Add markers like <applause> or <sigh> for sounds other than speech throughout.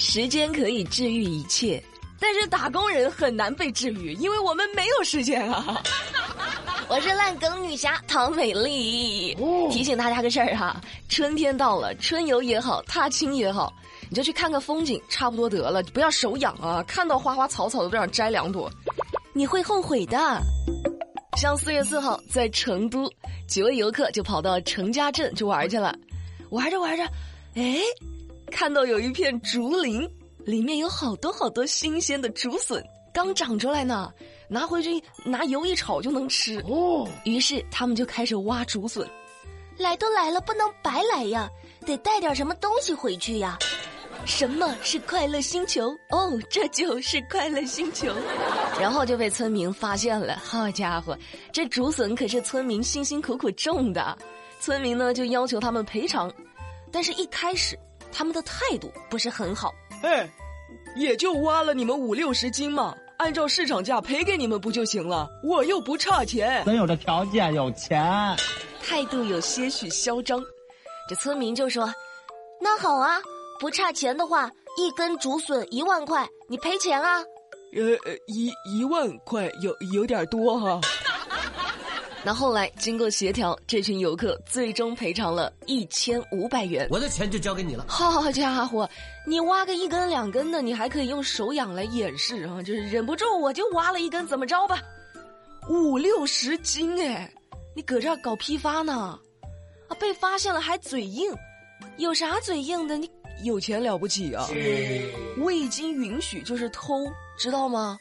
时间可以治愈一切，但是打工人很难被治愈，因为我们没有时间啊。<laughs> 我是烂梗女侠唐美丽，提醒大家个事儿哈，春天到了，春游也好，踏青也好，你就去看个风景，差不多得了，不要手痒啊，看到花花草草都想摘两朵，你会后悔的。像四月四号在成都，几位游客就跑到程家镇去玩去了，玩着玩着，哎，看到有一片竹林，里面有好多好多新鲜的竹笋，刚长出来呢。拿回去拿油一炒就能吃哦。于是他们就开始挖竹笋。来都来了，不能白来呀，得带点什么东西回去呀。什么是快乐星球？哦，这就是快乐星球。<laughs> 然后就被村民发现了。好家伙，这竹笋可是村民辛辛苦苦种的。村民呢就要求他们赔偿，但是一开始他们的态度不是很好。哎，也就挖了你们五六十斤嘛。按照市场价赔给你们不就行了？我又不差钱，咱有这条件，有钱。态度有些许嚣张，这村民就说：“那好啊，不差钱的话，一根竹笋一万块，你赔钱啊？”呃，一一万块有有点多哈。那后来经过协调，这群游客最终赔偿了一千五百元。我的钱就交给你了。好家伙，你挖个一根两根的，你还可以用手痒来掩饰啊，就是忍不住我就挖了一根，怎么着吧？五六十斤哎，你搁这搞批发呢？啊，被发现了还嘴硬，有啥嘴硬的？你有钱了不起啊？未经允许就是偷，知道吗？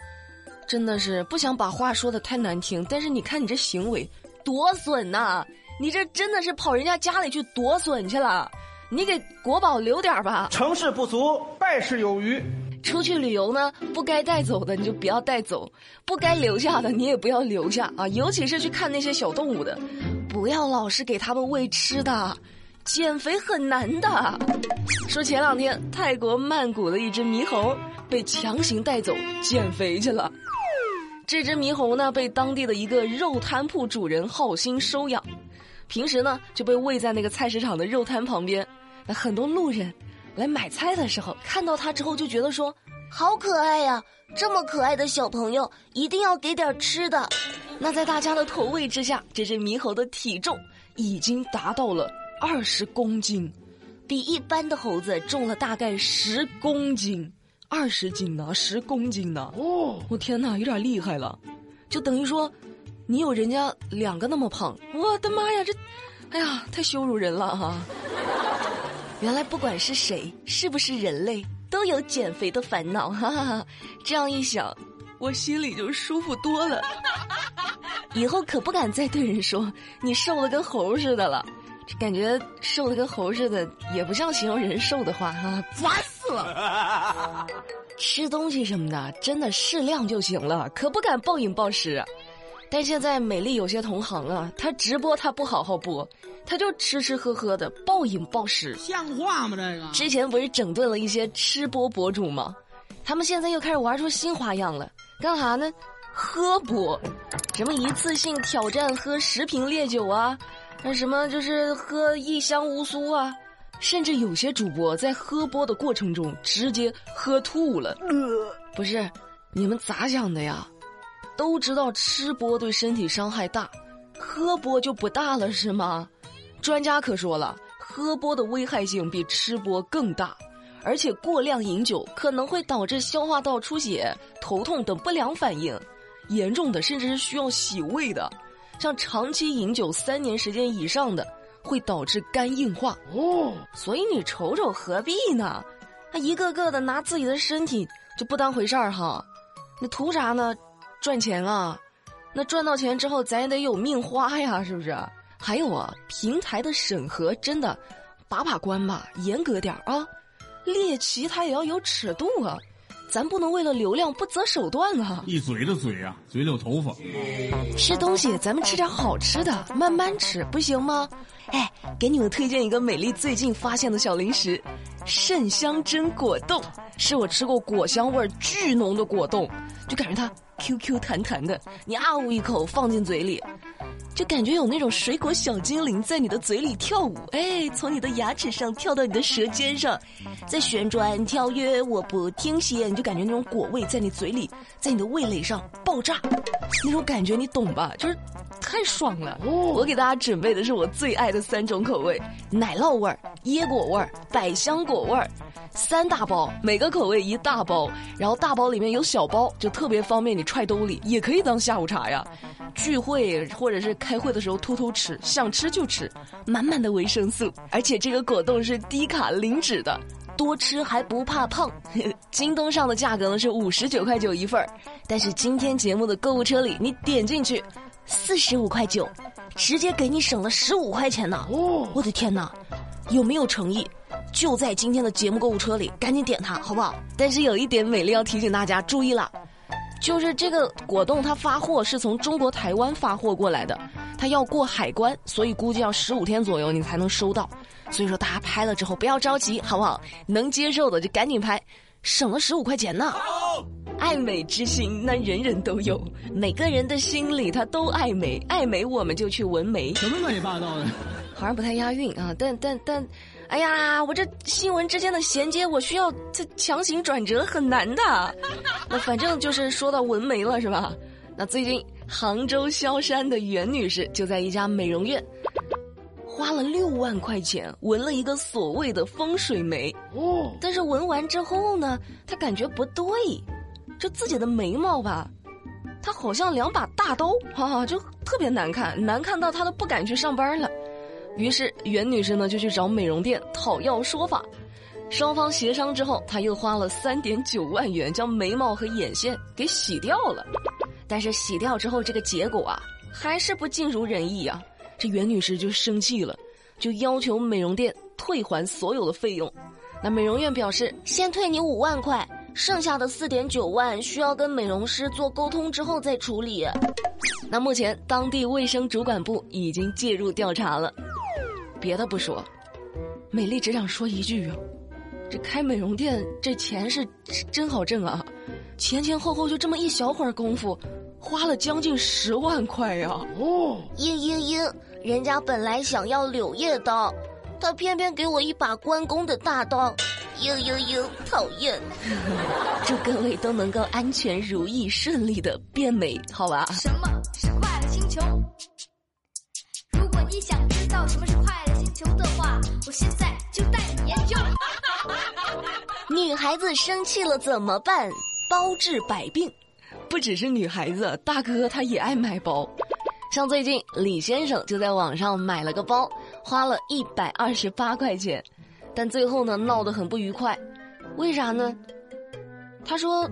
真的是不想把话说的太难听，但是你看你这行为，多损呐！你这真的是跑人家家里去夺笋去了，你给国宝留点吧。成事不足，败事有余。出去旅游呢，不该带走的你就不要带走，不该留下的你也不要留下啊！尤其是去看那些小动物的，不要老是给他们喂吃的，减肥很难的。说前两天泰国曼谷的一只猕猴被强行带走减肥去了。这只猕猴呢，被当地的一个肉摊铺主人好心收养，平时呢就被喂在那个菜市场的肉摊旁边。那很多路人来买菜的时候，看到它之后就觉得说：“好可爱呀，这么可爱的小朋友，一定要给点吃的。”那在大家的投喂之下，这只猕猴的体重已经达到了二十公斤，比一般的猴子重了大概十公斤。二十斤呢，十公斤呢！哦，我天哪，有点厉害了，就等于说，你有人家两个那么胖。我的妈呀，这，哎呀，太羞辱人了哈！<laughs> 原来不管是谁，是不是人类，都有减肥的烦恼。哈哈哈，这样一想，我心里就舒服多了。<laughs> 以后可不敢再对人说你瘦的跟猴似的了，感觉瘦的跟猴似的也不像形容人瘦的话哈，烦死！<laughs> 吃东西什么的，真的适量就行了，可不敢暴饮暴食。但现在美丽有些同行啊，他直播他不好好播，他就吃吃喝喝的暴饮暴食，像话吗？这个之前不是整顿了一些吃播博主吗？他们现在又开始玩出新花样了，干啥呢？喝播，什么一次性挑战喝十瓶烈酒啊，那什么就是喝一箱乌苏啊。甚至有些主播在喝播的过程中直接喝吐了。呃不是，你们咋想的呀？都知道吃播对身体伤害大，喝播就不大了是吗？专家可说了，喝播的危害性比吃播更大，而且过量饮酒可能会导致消化道出血、头痛等不良反应，严重的甚至是需要洗胃的。像长期饮酒三年时间以上的。会导致肝硬化哦，所以你瞅瞅何必呢？他一个个的拿自己的身体就不当回事儿哈，那图啥呢？赚钱啊，那赚到钱之后咱也得有命花呀，是不是？还有啊，平台的审核真的把把关吧，严格点儿啊，猎奇它也要有尺度啊。咱不能为了流量不择手段啊！一嘴的嘴啊，嘴里有头发。吃东西，咱们吃点好吃的，慢慢吃，不行吗？哎，给你们推荐一个美丽最近发现的小零食——肾香榛果冻，是我吃过果香味巨浓的果冻，就感觉它 Q Q 弹弹的，你啊呜一口放进嘴里，就感觉有那种水果小精灵在你的嘴里跳舞，哎，从你的牙齿上跳到你的舌尖上，在旋转跳跃，我不停歇，你就感觉那种果味在你嘴里，在你的味蕾上爆炸，那种感觉你懂吧？就是太爽了。我给大家准备的是我最爱的三种口味：奶酪味儿、椰果味儿、百香果味儿。三大包，每个口味一大包，然后大包里面有小包，就特别方便你揣兜里，也可以当下午茶呀。聚会或者是开会的时候偷偷吃，想吃就吃，满满的维生素，而且这个果冻是低卡零脂的，多吃还不怕胖。<laughs> 京东上的价格呢是五十九块九一份儿，但是今天节目的购物车里，你点进去，四十五块九，直接给你省了十五块钱呢。哦，我的天哪，有没有诚意？就在今天的节目购物车里，赶紧点它，好不好？但是有一点，美丽要提醒大家注意了，就是这个果冻它发货是从中国台湾发货过来的，它要过海关，所以估计要十五天左右你才能收到。所以说大家拍了之后不要着急，好不好？能接受的就赶紧拍，省了十五块钱呢。爱美之心，那人人都有，每个人的心里他都爱美，爱美我们就去纹眉。什么乱七八糟的？好像不太押韵啊，但但但。哎呀，我这新闻之间的衔接，我需要这强行转折，很难的。<laughs> 那反正就是说到纹眉了，是吧？那最近杭州萧山的袁女士就在一家美容院，花了六万块钱纹了一个所谓的风水眉。哦。但是纹完之后呢，她感觉不对，就自己的眉毛吧，她好像两把大刀，哈哈，就特别难看，难看到她都不敢去上班了。于是袁女士呢就去找美容店讨要说法，双方协商之后，她又花了三点九万元将眉毛和眼线给洗掉了。但是洗掉之后，这个结果啊还是不尽如人意啊！这袁女士就生气了，就要求美容店退还所有的费用。那美容院表示，先退你五万块，剩下的四点九万需要跟美容师做沟通之后再处理。那目前当地卫生主管部已经介入调查了。别的不说，美丽只想说一句啊，这开美容店这钱是真好挣啊，前前后后就这么一小会儿功夫，花了将近十万块呀！哦，嘤嘤嘤，人家本来想要柳叶刀，他偏偏给我一把关公的大刀，嘤嘤嘤，讨厌！<laughs> 祝各位都能够安全如意、顺利的变美，好吧？什么是快乐星球？你想知道什么是快乐星球的话，我现在就带你研究。<laughs> 女孩子生气了怎么办？包治百病。不只是女孩子，大哥他也爱买包。像最近李先生就在网上买了个包，花了一百二十八块钱，但最后呢闹得很不愉快。为啥呢？他说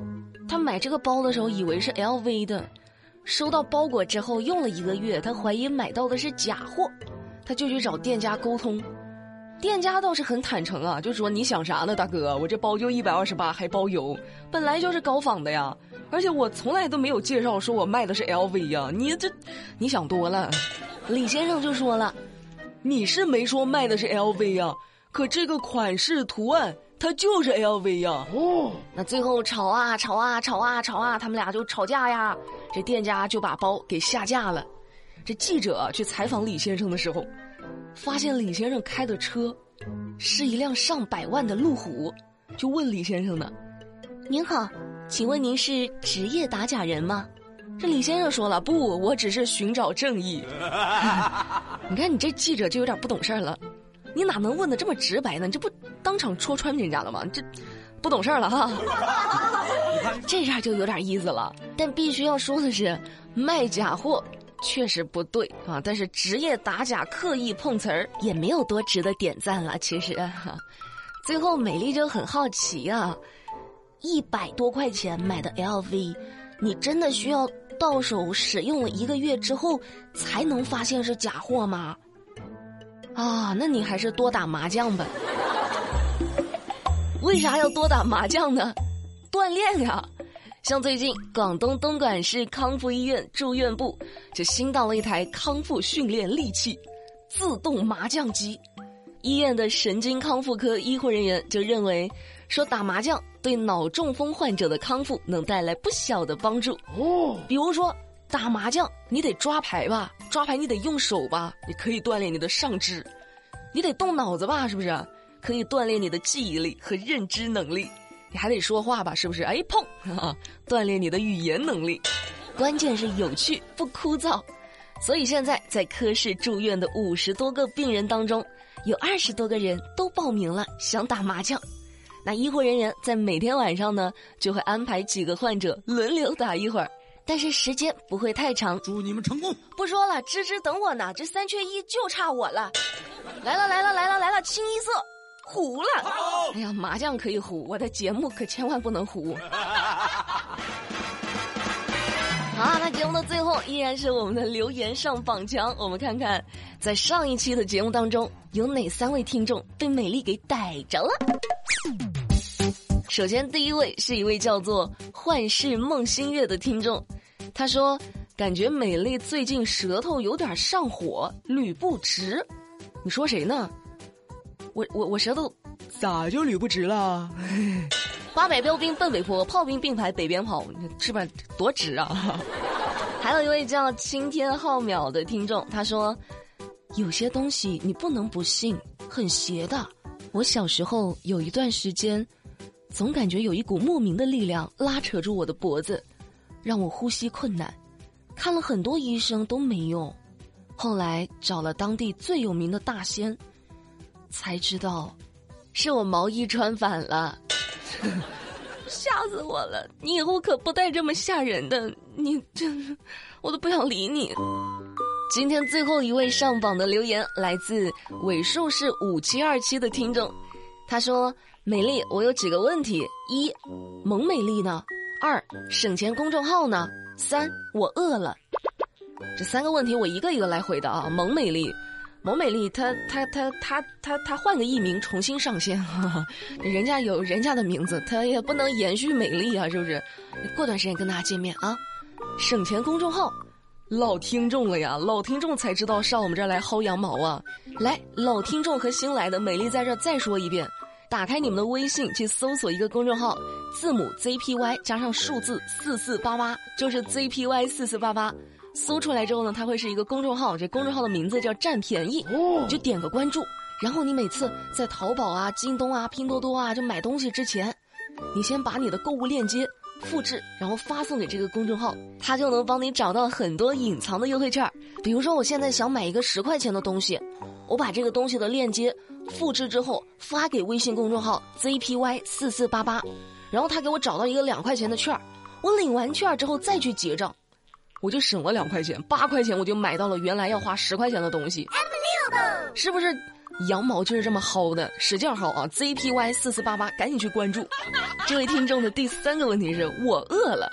他买这个包的时候以为是 LV 的。收到包裹之后，用了一个月，他怀疑买到的是假货，他就去找店家沟通，店家倒是很坦诚啊，就说你想啥呢，大哥，我这包就一百二十八，还包邮，本来就是高仿的呀，而且我从来都没有介绍说我卖的是 LV 呀，你这，你想多了。李先生就说了，你是没说卖的是 LV 呀，可这个款式图案。它就是 LV 呀！哦，那最后吵啊吵啊吵啊吵啊，他们俩就吵架呀。这店家就把包给下架了。这记者去采访李先生的时候，发现李先生开的车是一辆上百万的路虎，就问李先生呢：“您好，请问您是职业打假人吗？”这李先生说了：“不，我只是寻找正义。” <laughs> 你看，你这记者就有点不懂事儿了。你哪能问的这么直白呢？这不当场戳穿人家了吗？这不懂事儿了哈！<laughs> 这下就有点意思了。但必须要说的是，卖假货确实不对啊。但是职业打假、刻意碰瓷儿也没有多值得点赞了。其实哈，最后美丽就很好奇啊，一百多块钱买的 LV，你真的需要到手使用了一个月之后才能发现是假货吗？啊，那你还是多打麻将吧。为啥要多打麻将呢？锻炼呀。像最近广东东莞市康复医院住院部就新到了一台康复训练利器——自动麻将机。医院的神经康复科医护人员就认为，说打麻将对脑中风患者的康复能带来不小的帮助。哦，比如说打麻将你得抓牌吧，抓牌你得用手吧，你可以锻炼你的上肢；你得动脑子吧，是不是？可以锻炼你的记忆力和认知能力。你还得说话吧，是不是？哎，碰，锻炼你的语言能力。关键是有趣不枯燥。所以现在在科室住院的五十多个病人当中，有二十多个人都报名了想打麻将。那医护人员在每天晚上呢，就会安排几个患者轮流打一会儿，但是时间不会太长。祝你们成功！不说了，芝芝等我呢，这三缺一就差我了。来了来了来了来了，清一色糊了。哎呀，麻将可以糊，我的节目可千万不能糊。<laughs> 好，那节目的最后依然是我们的留言上榜墙。我们看看，在上一期的节目当中，有哪三位听众被美丽给逮着了？首先，第一位是一位叫做“幻世梦星月”的听众，他说：“感觉美丽最近舌头有点上火，捋不直。”你说谁呢？我我我舌头咋就捋不直了？八百标兵奔北坡，炮兵并排北边跑，是吧？多直啊！<laughs> 还有一位叫青天浩渺的听众，他说：“有些东西你不能不信，很邪的。我小时候有一段时间，总感觉有一股莫名的力量拉扯住我的脖子，让我呼吸困难。看了很多医生都没用，后来找了当地最有名的大仙，才知道，是我毛衣穿反了。<laughs> ”吓死我了！你以后可不带这么吓人的，你真，我都不想理你。今天最后一位上榜的留言来自尾数是五七二七的听众，他说：“美丽，我有几个问题：一，萌美丽呢？二，省钱公众号呢？三，我饿了。这三个问题我一个一个来回答啊。萌美丽。”蒙美丽，她她她她她她换个艺名重新上线，人家有人家的名字，她也不能延续美丽啊，是不是？过段时间跟大家见面啊！省钱公众号，老听众了呀，老听众才知道上我们这儿来薅羊毛啊！来，老听众和新来的美丽在这再说一遍，打开你们的微信去搜索一个公众号，字母 ZPY 加上数字四四八八，就是 ZPY 四四八八。搜出来之后呢，它会是一个公众号，这公众号的名字叫“占便宜”，你就点个关注。然后你每次在淘宝啊、京东啊、拼多多啊就买东西之前，你先把你的购物链接复制，然后发送给这个公众号，它就能帮你找到很多隐藏的优惠券。比如说，我现在想买一个十块钱的东西，我把这个东西的链接复制之后发给微信公众号 ZPY 四四八八，然后他给我找到一个两块钱的券儿，我领完券儿之后再去结账。我就省了两块钱，八块钱我就买到了原来要花十块钱的东西，是不是？羊毛就是这么薅的，使劲薅啊！ZPY 四四八八，赶紧去关注。这位听众的第三个问题是我饿了。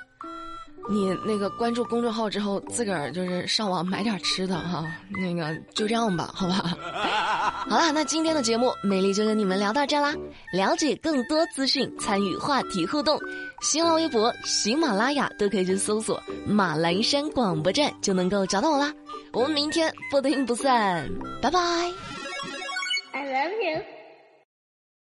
你那个关注公众号之后，自个儿就是上网买点吃的哈。那个就这样吧，好吧。<laughs> 好啦，那今天的节目，美丽就跟你们聊到这啦。了解更多资讯，参与话题互动，新浪微博、喜马拉雅都可以去搜索“马栏山广播站”，就能够找到我啦。我们明天不听不散，拜拜。I love you.